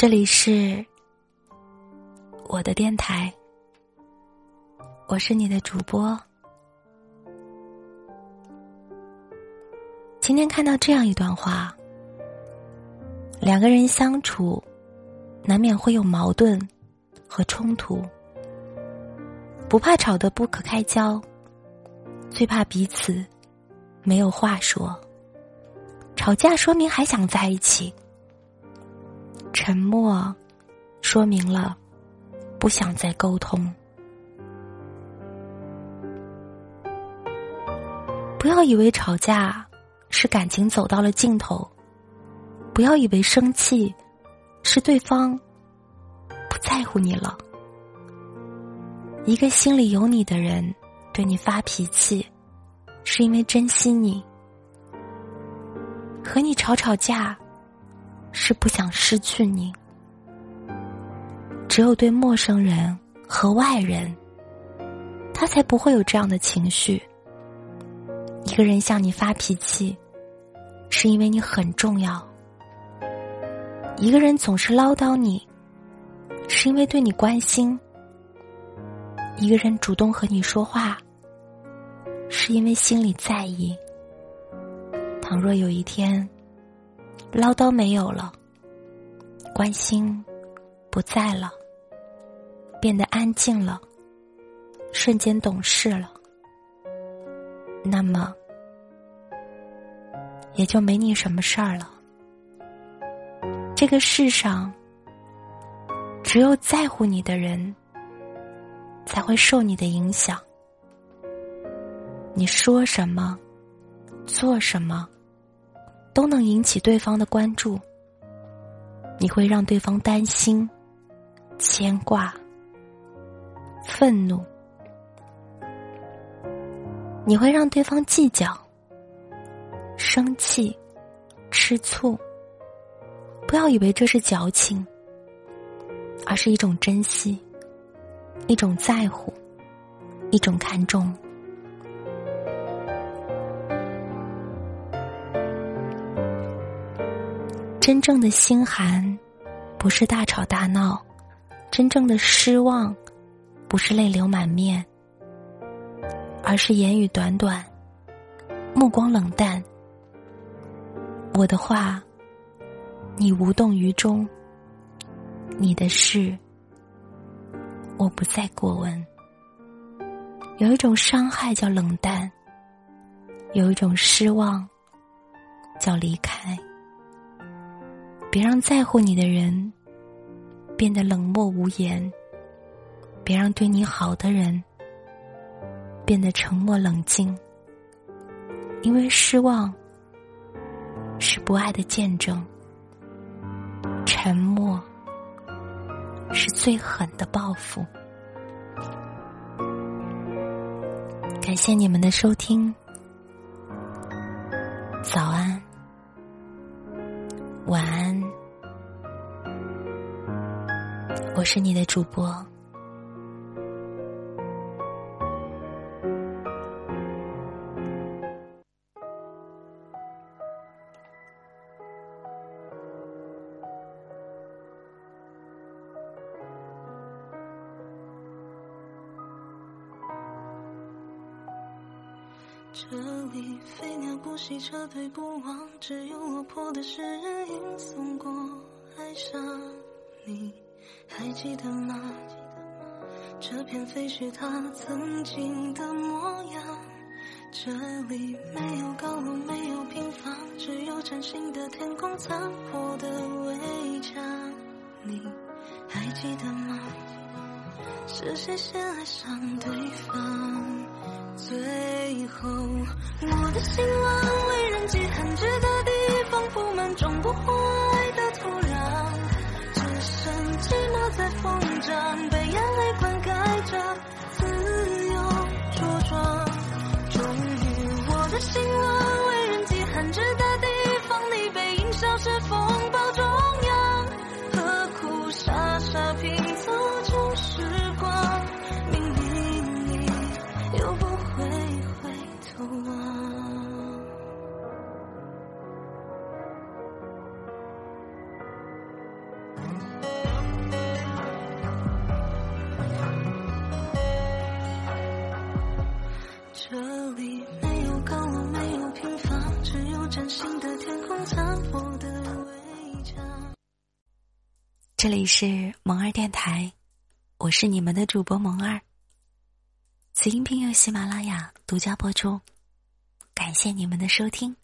这里是我的电台，我是你的主播。今天看到这样一段话：两个人相处，难免会有矛盾和冲突，不怕吵得不可开交，最怕彼此没有话说。吵架说明还想在一起。沉默，说明了不想再沟通。不要以为吵架是感情走到了尽头，不要以为生气是对方不在乎你了。一个心里有你的人对你发脾气，是因为珍惜你，和你吵吵架。是不想失去你。只有对陌生人和外人，他才不会有这样的情绪。一个人向你发脾气，是因为你很重要；一个人总是唠叨你，是因为对你关心；一个人主动和你说话，是因为心里在意。倘若有一天，唠叨没有了，关心不在了，变得安静了，瞬间懂事了，那么也就没你什么事儿了。这个世上，只有在乎你的人，才会受你的影响。你说什么，做什么。都能引起对方的关注，你会让对方担心、牵挂、愤怒，你会让对方计较、生气、吃醋。不要以为这是矫情，而是一种珍惜，一种在乎，一种看重。真正的心寒，不是大吵大闹；真正的失望，不是泪流满面，而是言语短短，目光冷淡。我的话，你无动于衷；你的事，我不再过问。有一种伤害叫冷淡，有一种失望叫离开。别让在乎你的人变得冷漠无言，别让对你好的人变得沉默冷静。因为失望是不爱的见证，沉默是最狠的报复。感谢你们的收听，早安。晚安，我是你的主播。这里飞鸟不息，车队不忘，只有落魄的诗人吟诵过爱上你，还记得吗？这片废墟它曾经的模样。这里没有高楼，没有平房，只有崭新的天空，残破的围墙。你还记得吗？是谁先爱上对方？最后，我的心望疯长，被眼泪灌溉着自由茁壮。终于，我的心沦为人迹罕至的地方，你背影消失风暴中央，何苦傻傻拼这里没有高楼，没有平房，只有崭新的天空残破的围墙。这里是萌儿电台，我是你们的主播萌儿。此音频由喜马拉雅独家播出，感谢你们的收听。